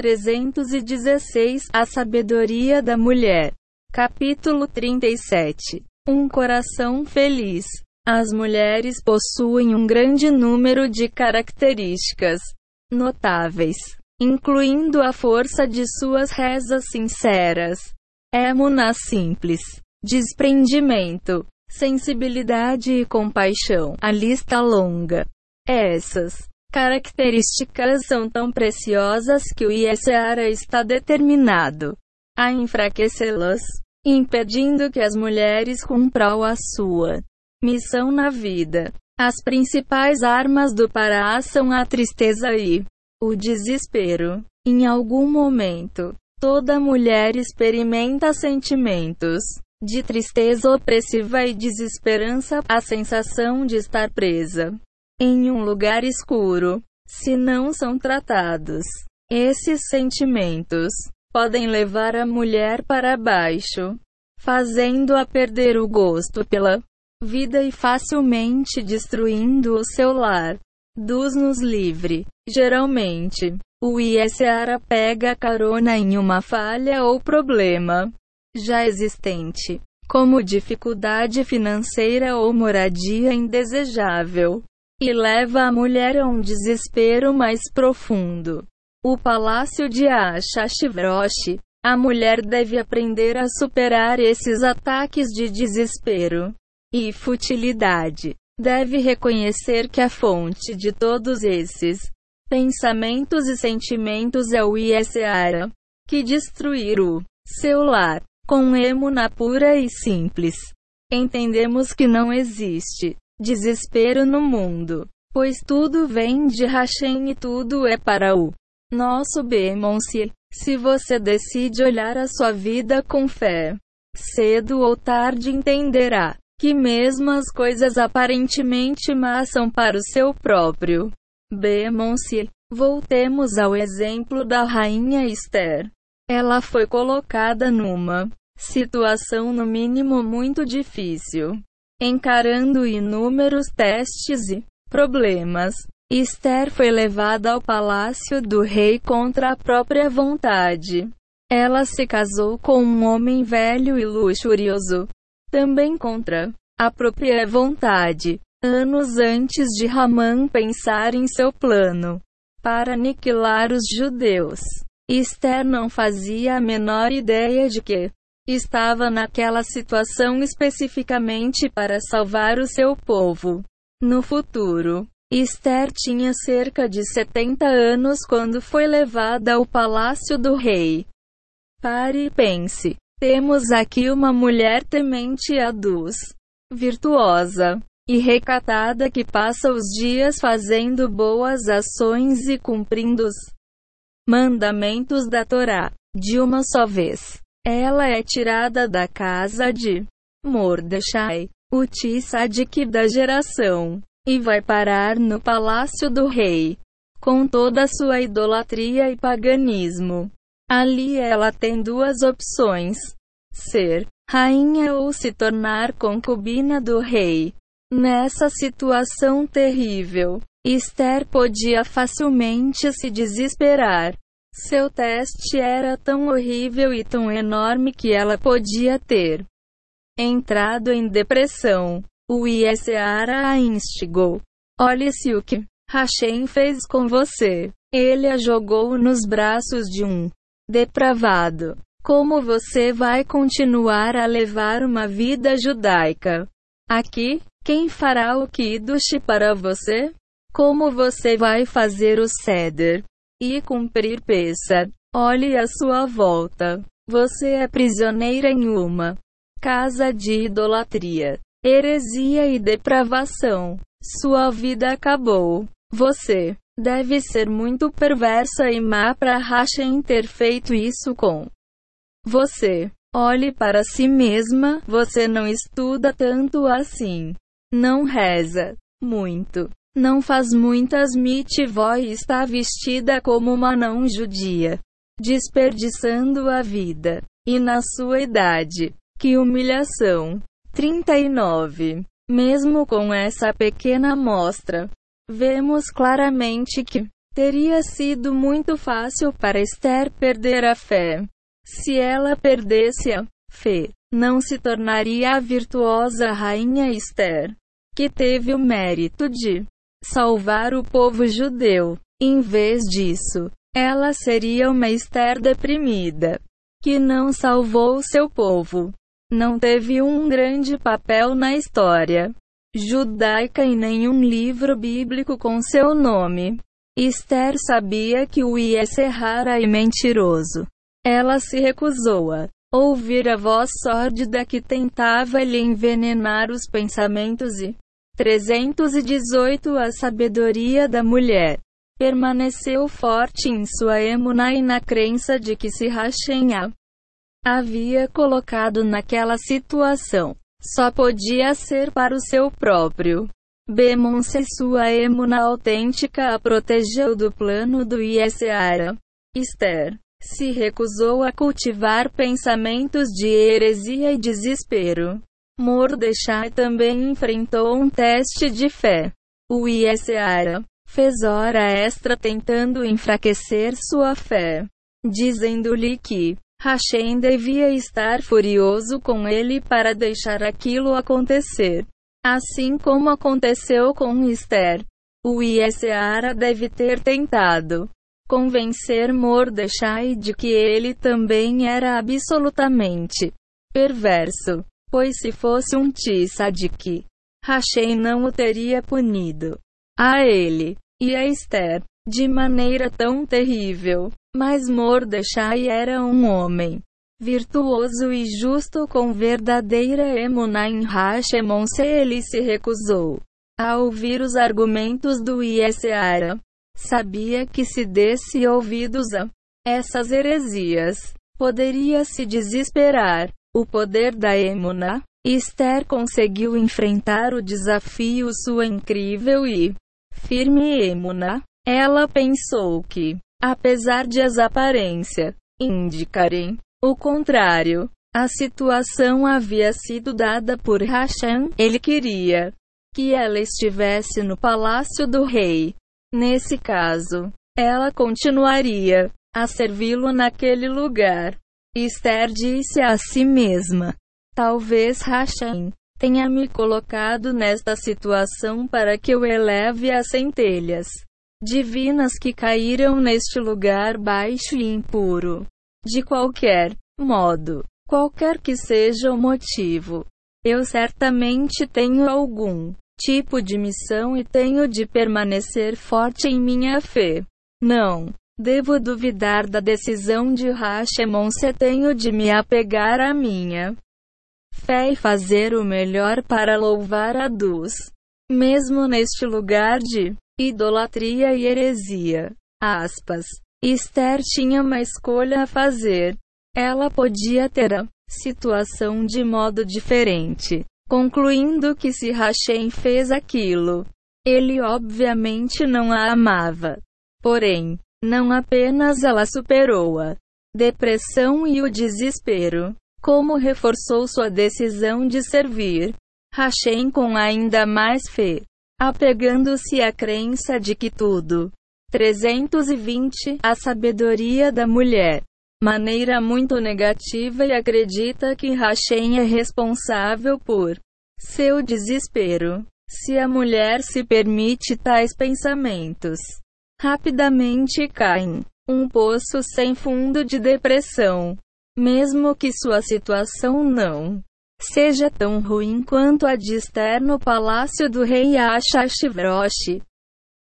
316 A sabedoria da mulher. Capítulo 37 Um coração feliz. As mulheres possuem um grande número de características notáveis, incluindo a força de suas rezas sinceras, émuna simples, desprendimento, sensibilidade e compaixão. A lista longa. Essas características são tão preciosas que o ISARA está determinado a enfraquecê-las, impedindo que as mulheres cumpram a sua missão na vida. As principais armas do Pará são a tristeza e o desespero. Em algum momento, toda mulher experimenta sentimentos de tristeza opressiva e desesperança, a sensação de estar presa em um lugar escuro. Se não são tratados, esses sentimentos podem levar a mulher para baixo, fazendo-a perder o gosto pela vida e facilmente destruindo o seu lar. Dos-nos livre. Geralmente, o ISARA pega carona em uma falha ou problema já existente, como dificuldade financeira ou moradia indesejável, e leva a mulher a um desespero mais profundo. O palácio de Ashashivroshi. A mulher deve aprender a superar esses ataques de desespero e futilidade. Deve reconhecer que a fonte de todos esses pensamentos e sentimentos é o Iesara, que destruir o seu lar com emuna pura e simples. Entendemos que não existe desespero no mundo, pois tudo vem de Hashem e tudo é para o nosso Bemonse. Se você decide olhar a sua vida com fé, cedo ou tarde entenderá que mesmo as coisas aparentemente más são para o seu próprio Bemonse. Voltemos ao exemplo da rainha Esther. Ela foi colocada numa situação no mínimo muito difícil, encarando inúmeros testes e problemas. Esther foi levada ao palácio do rei contra a própria vontade. Ela se casou com um homem velho e luxurioso, também contra a própria vontade. Anos antes de Ramã pensar em seu plano para aniquilar os judeus, Esther não fazia a menor ideia de que estava naquela situação especificamente para salvar o seu povo. No futuro, Esther tinha cerca de 70 anos quando foi levada ao palácio do rei. Pare e pense. Temos aqui uma mulher temente a Deus, virtuosa e recatada que passa os dias fazendo boas ações e cumprindo os mandamentos da Torá, de uma só vez. Ela é tirada da casa de Mordechai, o Tissadik da geração e vai parar no palácio do rei, com toda sua idolatria e paganismo. Ali ela tem duas opções: ser rainha ou se tornar concubina do rei. Nessa situação terrível, Esther podia facilmente se desesperar. Seu teste era tão horrível e tão enorme que ela podia ter entrado em depressão. O Iesara a instigou. Olhe-se o que Hashem fez com você. Ele a jogou nos braços de um depravado. Como você vai continuar a levar uma vida judaica? Aqui, quem fará o Kiddush para você? Como você vai fazer o Seder e cumprir Pesa? Olhe à sua volta. Você é prisioneira em uma casa de idolatria heresia e depravação. Sua vida acabou. Você deve ser muito perversa e má para Hashem ter feito isso com você. Olhe para si mesma, você não estuda tanto assim. Não reza muito. Não faz muitas mitivó e está vestida como uma não judia. Desperdiçando a vida. E na sua idade. Que humilhação. 39. Mesmo com essa pequena amostra, vemos claramente que Teria sido muito fácil para Esther perder a fé. Se ela perdesse a fé, não se tornaria a virtuosa rainha Esther, que teve o mérito de salvar o povo judeu. Em vez disso, ela seria uma Esther deprimida, que não salvou seu povo. Não teve um grande papel na história judaica em nenhum livro bíblico com seu nome. Esther sabia que o ia ser rara e mentiroso. Ela se recusou a ouvir a voz sórdida que tentava lhe envenenar os pensamentos e 318 A sabedoria da mulher permaneceu forte em sua emuna e na crença de que se Hashem a havia colocado naquela situação. Só podia ser para o seu próprio Bemonce sua emuna autêntica a protegeu do plano do Iesseara. Esther se recusou a cultivar pensamentos de heresia e desespero. Mordechai também enfrentou um teste de fé. O Iesseara fez hora extra tentando enfraquecer sua fé, dizendo-lhe que Hashem devia estar furioso com ele para deixar aquilo acontecer. Assim como aconteceu com Esther. O Iesseara deve ter tentado convencer Mordechai de que ele também era absolutamente perverso, pois se fosse um tzadik, Hashem não o teria punido a ele e a Esther de maneira tão terrível. Mas Mordechai era um homem virtuoso e justo com verdadeira emuna em Hashemon se ele se recusou a ouvir os argumentos do Iesseara. Sabia que se desse ouvidos a essas heresias, poderia se desesperar. O poder da emuna. Esther conseguiu enfrentar o desafio sua incrível e firme emuna. Ela pensou que apesar de as aparências indicarem o contrário. A situação havia sido dada por Hashem, ele queria que ela estivesse no palácio do rei. Nesse caso, ela continuaria a servi-lo naquele lugar. Esther disse a si mesma: Talvez Hashem tenha me colocado nesta situação para que eu eleve as centelhas divinas que caíram neste lugar baixo e impuro. De qualquer modo, qualquer que seja o motivo, eu certamente tenho algum tipo de missão e tenho de permanecer forte em minha fé. Não devo duvidar da decisão de Hashemon se tenho de me apegar à minha fé e fazer o melhor para louvar a Deus. Mesmo neste lugar de idolatria e heresia. Aspas. Esther tinha uma escolha a fazer. Ela podia ter a situação de modo diferente, concluindo que se Hashem fez aquilo, ele obviamente não a amava. Porém, não apenas ela superou a depressão e o desespero, como reforçou sua decisão de servir Hashem com ainda mais fé apegando-se à crença de que tudo. 320 A sabedoria da mulher. Maneira muito negativa e acredita que Hashem é responsável por seu desespero. Se a mulher se permite tais pensamentos, rapidamente caem um poço sem fundo de depressão. Mesmo que sua situação não seja tão ruim quanto a de Esther no palácio do rei Achashivrosh.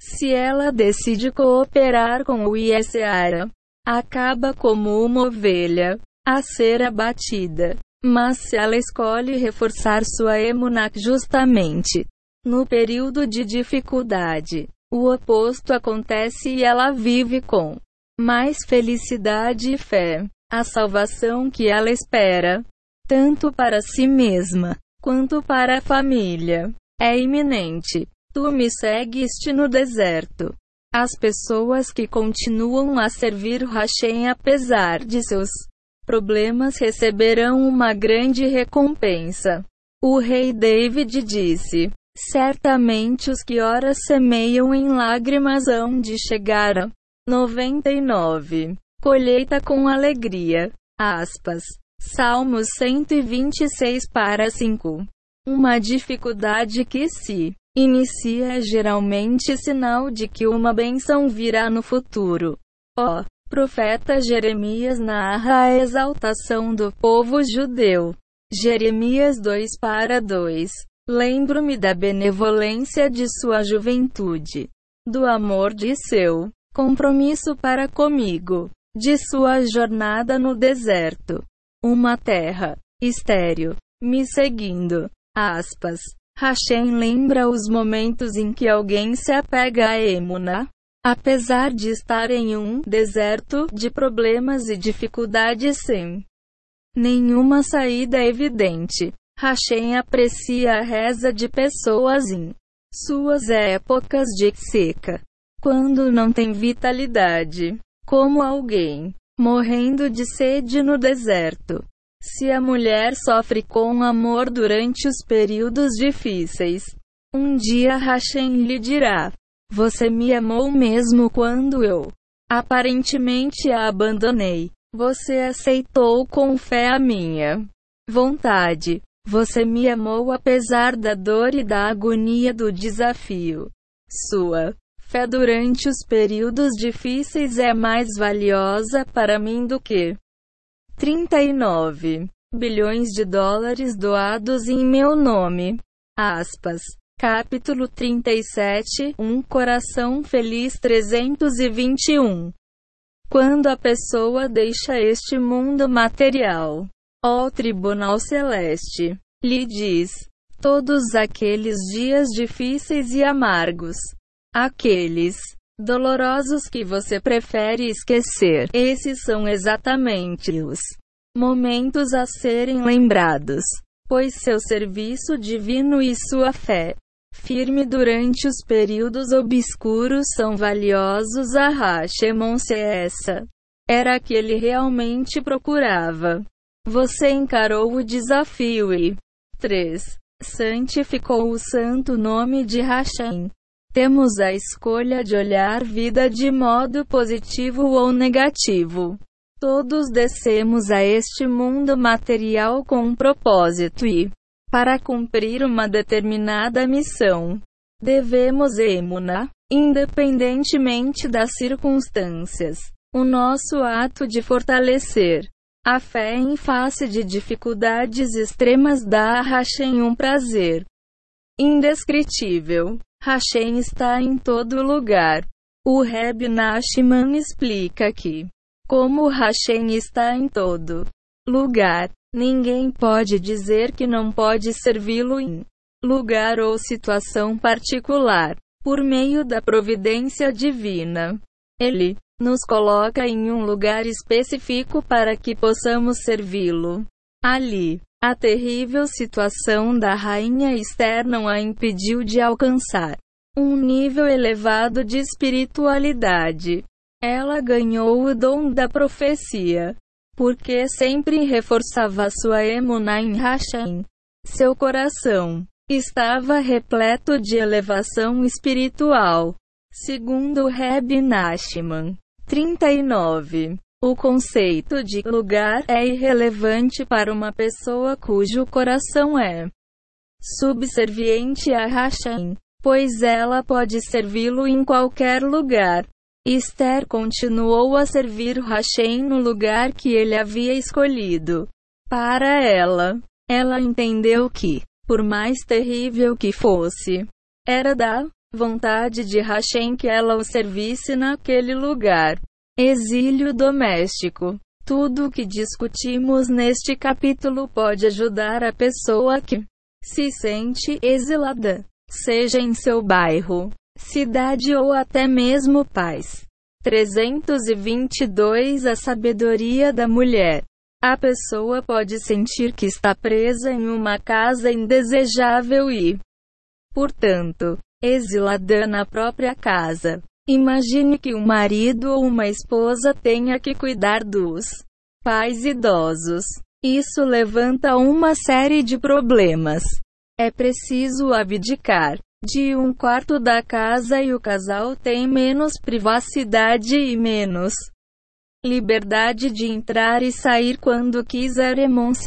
Se ela decide cooperar com o Iesseara, acaba como uma ovelha a ser abatida. Mas se ela escolhe reforçar sua emunak justamente no período de dificuldade, o oposto acontece e ela vive com mais felicidade e fé. A salvação que ela espera tanto para si mesma quanto para a família. É iminente. Tu me seguiste no deserto. As pessoas que continuam a servir Hashem apesar de seus problemas receberão uma grande recompensa. O rei David disse: Certamente os que ora semeiam em lágrimas hão de chegar a 99. Colheita com alegria. Aspas. Salmos 126 para 5. Uma dificuldade que se inicia é geralmente sinal de que uma benção virá no futuro. Ó, oh, profeta Jeremias narra a exaltação do povo judeu. Jeremias 2 para 2. Lembro-me da benevolência de sua juventude, do amor de seu compromisso para comigo, de sua jornada no deserto, uma terra estéril, me seguindo. Aspas. Hashem lembra os momentos em que alguém se apega a Emuna, apesar de estar em um deserto de problemas e dificuldades sem nenhuma saída evidente. Hashem aprecia a reza de pessoas em suas épocas de seca, quando não tem vitalidade, como alguém morrendo de sede no deserto. Se a mulher sofre com amor durante os períodos difíceis, um dia Hashem lhe dirá: Você me amou mesmo quando eu aparentemente a abandonei. Você aceitou com fé a minha vontade. Você me amou apesar da dor e da agonia do desafio. Sua fé durante os períodos difíceis é mais valiosa para mim do que 39 bilhões de dólares doados em meu nome. Aspas. Capítulo 37 Um coração feliz 321 quando a pessoa deixa este mundo material, ó tribunal celeste, lhe diz: todos aqueles dias difíceis e amargos, aqueles dolorosos que você prefere esquecer, esses são exatamente os momentos a serem lembrados, pois seu serviço divino e sua fé firme durante os períodos obscuros são valiosos a Hashemon se essa era que ele realmente procurava. Você encarou o desafio e 3. Santificou o santo nome de Hashem. Temos a escolha de olhar vida de modo positivo ou negativo. Todos descemos a este mundo material com um propósito e para cumprir uma determinada missão. Devemos emuna, independentemente das circunstâncias, o nosso ato de fortalecer a fé em face de dificuldades extremas dá a Hashem um prazer indescritível. Hashem está em todo lugar. O Reb Nachman explica que, como Hashem está em todo lugar, Ninguém pode dizer que não pode servi-lo em lugar ou situação particular, por meio da providência divina. Ele nos coloca em um lugar específico para que possamos servi-lo. Ali, a terrível situação da rainha Esther não a impediu de alcançar um nível elevado de espiritualidade. Ela ganhou o dom da profecia porque sempre reforçava sua emuna em Hashem. Seu coração estava repleto de elevação espiritual. Segundo Reb Nachman. 39. O conceito de lugar é irrelevante para uma pessoa cujo coração é subserviente a Hashem, pois ela pode servi-lo em qualquer lugar. Esther continuou a servir Hashem no lugar que ele havia escolhido. Para ela, ela entendeu que, por mais terrível que fosse, era da vontade de Hashem que ela o servisse naquele lugar. Exílio doméstico. Tudo o que discutimos neste capítulo pode ajudar a pessoa que se sente exilada, seja em seu bairro, cidade ou até mesmo paz. 322 A sabedoria da mulher. A pessoa pode sentir que está presa em uma casa indesejável e, portanto, exilada na própria casa. Imagine que um marido ou uma esposa tenha que cuidar dos pais idosos. Isso levanta uma série de problemas. é preciso abdicar de um quarto da casa e o casal tem menos privacidade e menos liberdade de entrar e sair quando quiser.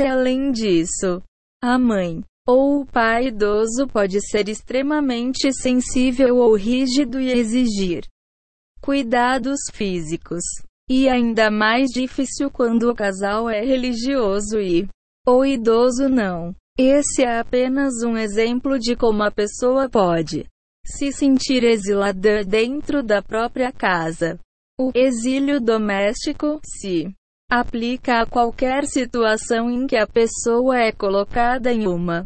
Além disso, a mãe ou o pai idoso pode ser extremamente sensível ou rígido e exigir cuidados físicos. E ainda mais difícil quando o casal é religioso e o idoso não. Esse é apenas um exemplo de como a pessoa pode se sentir exilada dentro da própria casa. O exílio doméstico se aplica a qualquer situação em que a pessoa é colocada em uma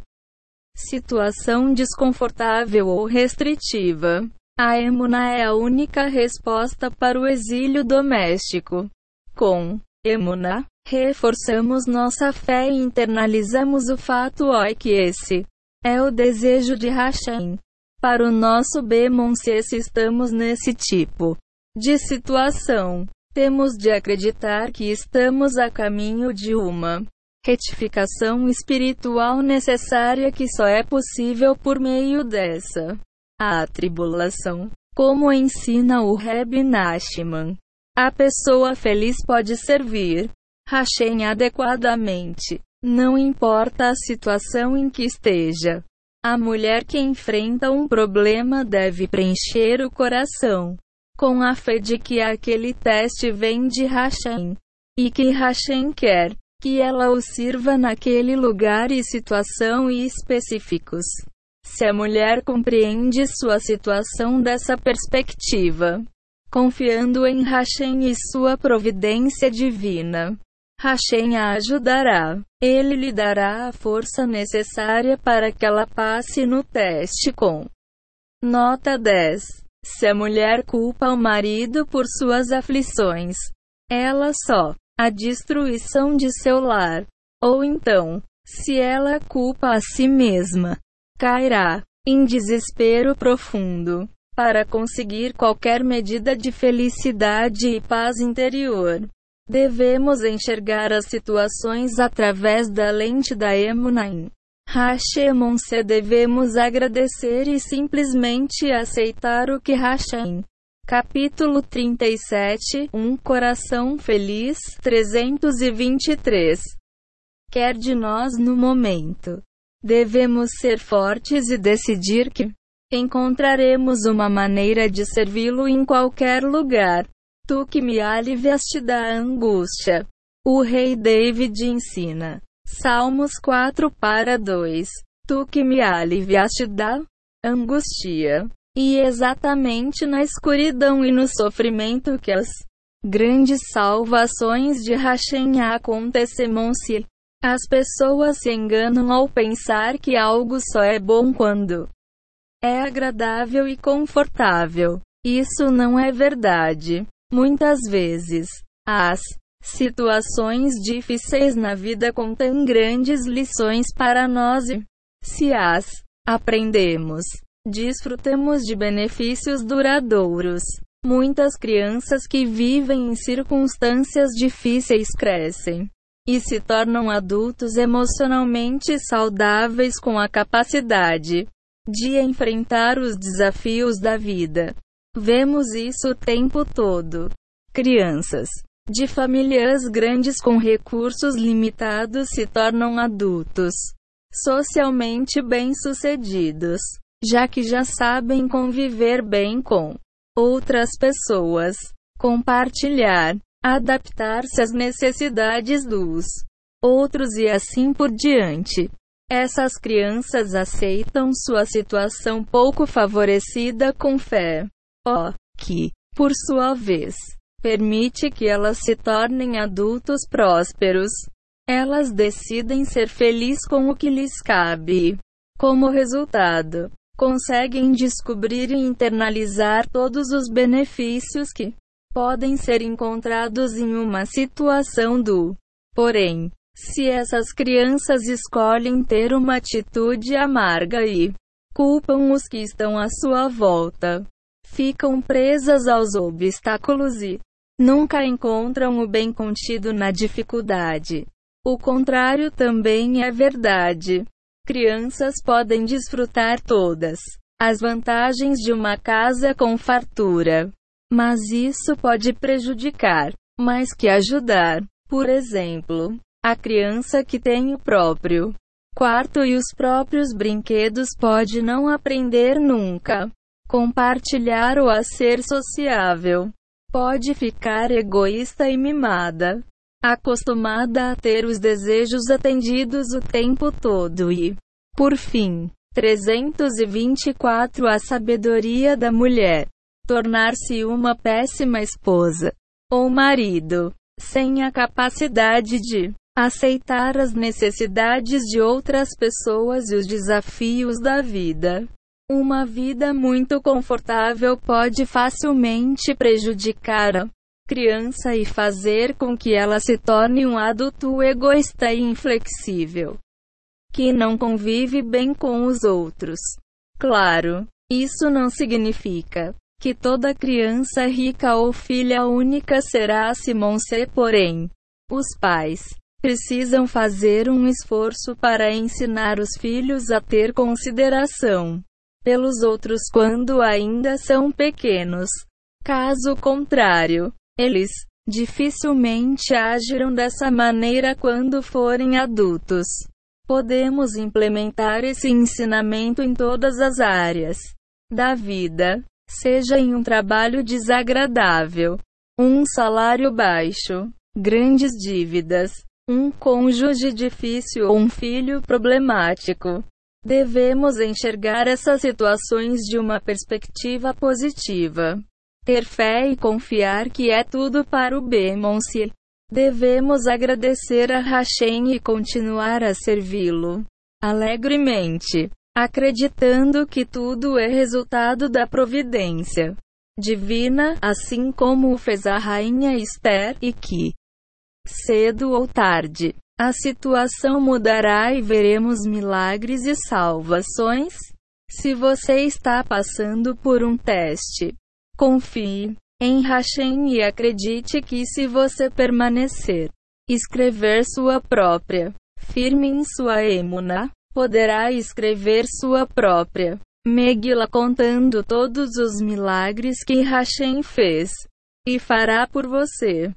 situação desconfortável ou restritiva. A emuna é a única resposta para o exílio doméstico. Com emuna, reforçamos nossa fé e internalizamos o fato ó que esse é o desejo de Hashem. Para o nosso Bemonse se estamos nesse tipo de situação, temos de acreditar que estamos a caminho de uma retificação espiritual necessária que só é possível por meio dessa a tribulação. Como ensina o Reb Nachman, a pessoa feliz pode servir Hashem adequadamente, não importa a situação em que esteja. A mulher que enfrenta um problema deve preencher o coração com a fé de que aquele teste vem de Hashem e que Hashem quer que ela o sirva naquele lugar e situação e específicos. Se a mulher compreende sua situação dessa perspectiva, confiando em Hashem e sua providência divina, Hashem a ajudará. Ele lhe dará a força necessária para que ela passe no teste com. Nota 10. Se a mulher culpa o marido por suas aflições, ela só a destruição de seu lar. Ou então, se ela culpa a si mesma, cairá em desespero profundo para conseguir qualquer medida de felicidade e paz interior. Devemos enxergar as situações através da lente da Emunaim. Hashemon se devemos agradecer e simplesmente aceitar o que Hashem Capítulo 37 Um coração feliz 323 Quer de nós no momento. Devemos ser fortes e decidir que encontraremos uma maneira de servi-lo em qualquer lugar. Tu que me aliviaste da angústia. O rei David ensina. Salmos 4 para 2. Tu que me aliviaste da angústia. E exatamente na escuridão e no sofrimento que as grandes salvações de Hashem acontecerão-se. As pessoas se enganam ao pensar que algo só é bom quando é agradável e confortável. Isso não é verdade. Muitas vezes, as situações difíceis na vida contêm grandes lições para nós e, se as aprendemos, Desfrutemos de benefícios duradouros. Muitas crianças que vivem em circunstâncias difíceis crescem e se tornam adultos emocionalmente saudáveis com a capacidade de enfrentar os desafios da vida. Vemos isso o tempo todo. Crianças de famílias grandes com recursos limitados se tornam adultos socialmente bem-sucedidos já que já sabem conviver bem com outras pessoas, compartilhar, adaptar-se às necessidades dos outros e assim por diante. Essas crianças aceitam sua situação pouco favorecida com fé. Ó, oh, que, por sua vez, permite que elas se tornem adultos prósperos. Elas decidem ser felizes com o que lhes cabe. Como resultado, conseguem descobrir e internalizar todos os benefícios que podem ser encontrados em uma situação do. Porém, se essas crianças escolhem ter uma atitude amarga e culpam os que estão à sua volta, ficam presas aos obstáculos e nunca encontram o bem contido na dificuldade. O contrário também é verdade. Crianças podem desfrutar todas as vantagens de uma casa com fartura. Mas isso pode prejudicar, mais que ajudar. Por exemplo, a criança que tem o próprio quarto e os próprios brinquedos pode não aprender nunca. Compartilhar ou a ser sociável. Pode ficar egoísta e mimada. Acostumada a ter os desejos atendidos o tempo todo e, por fim, 324 A sabedoria da mulher. Tornar-se uma péssima esposa ou marido, sem a capacidade de aceitar as necessidades de outras pessoas e os desafios da vida. Uma vida muito confortável pode facilmente prejudicar a criança e fazer com que ela se torne um adulto egoísta e inflexível que não convive bem com os outros. Claro, isso não significa que toda criança rica ou filha única será Simon C. Porém, os pais precisam fazer um esforço para ensinar os filhos a ter consideração pelos outros quando ainda são pequenos. Caso contrário, eles dificilmente agirão dessa maneira quando forem adultos. Podemos implementar esse ensinamento em todas as áreas da vida, seja em um trabalho desagradável, um salário baixo, grandes dívidas, um cônjuge difícil ou um filho problemático. Devemos enxergar essas situações de uma perspectiva positiva. Ter fé e confiar que é tudo para o bem, Monsieur. Devemos agradecer a Hashem e continuar a servi-lo alegremente, acreditando que tudo é resultado da providência divina, assim como o fez a rainha Esther, e que, cedo ou tarde, a situação mudará e veremos milagres e salvações. Se você está passando por um teste, confie, em Hashem e acredite que se você permanecer, escrever sua própria, firme em sua emuna, poderá escrever sua própria Megila contando todos os milagres que Hashem fez e fará por você.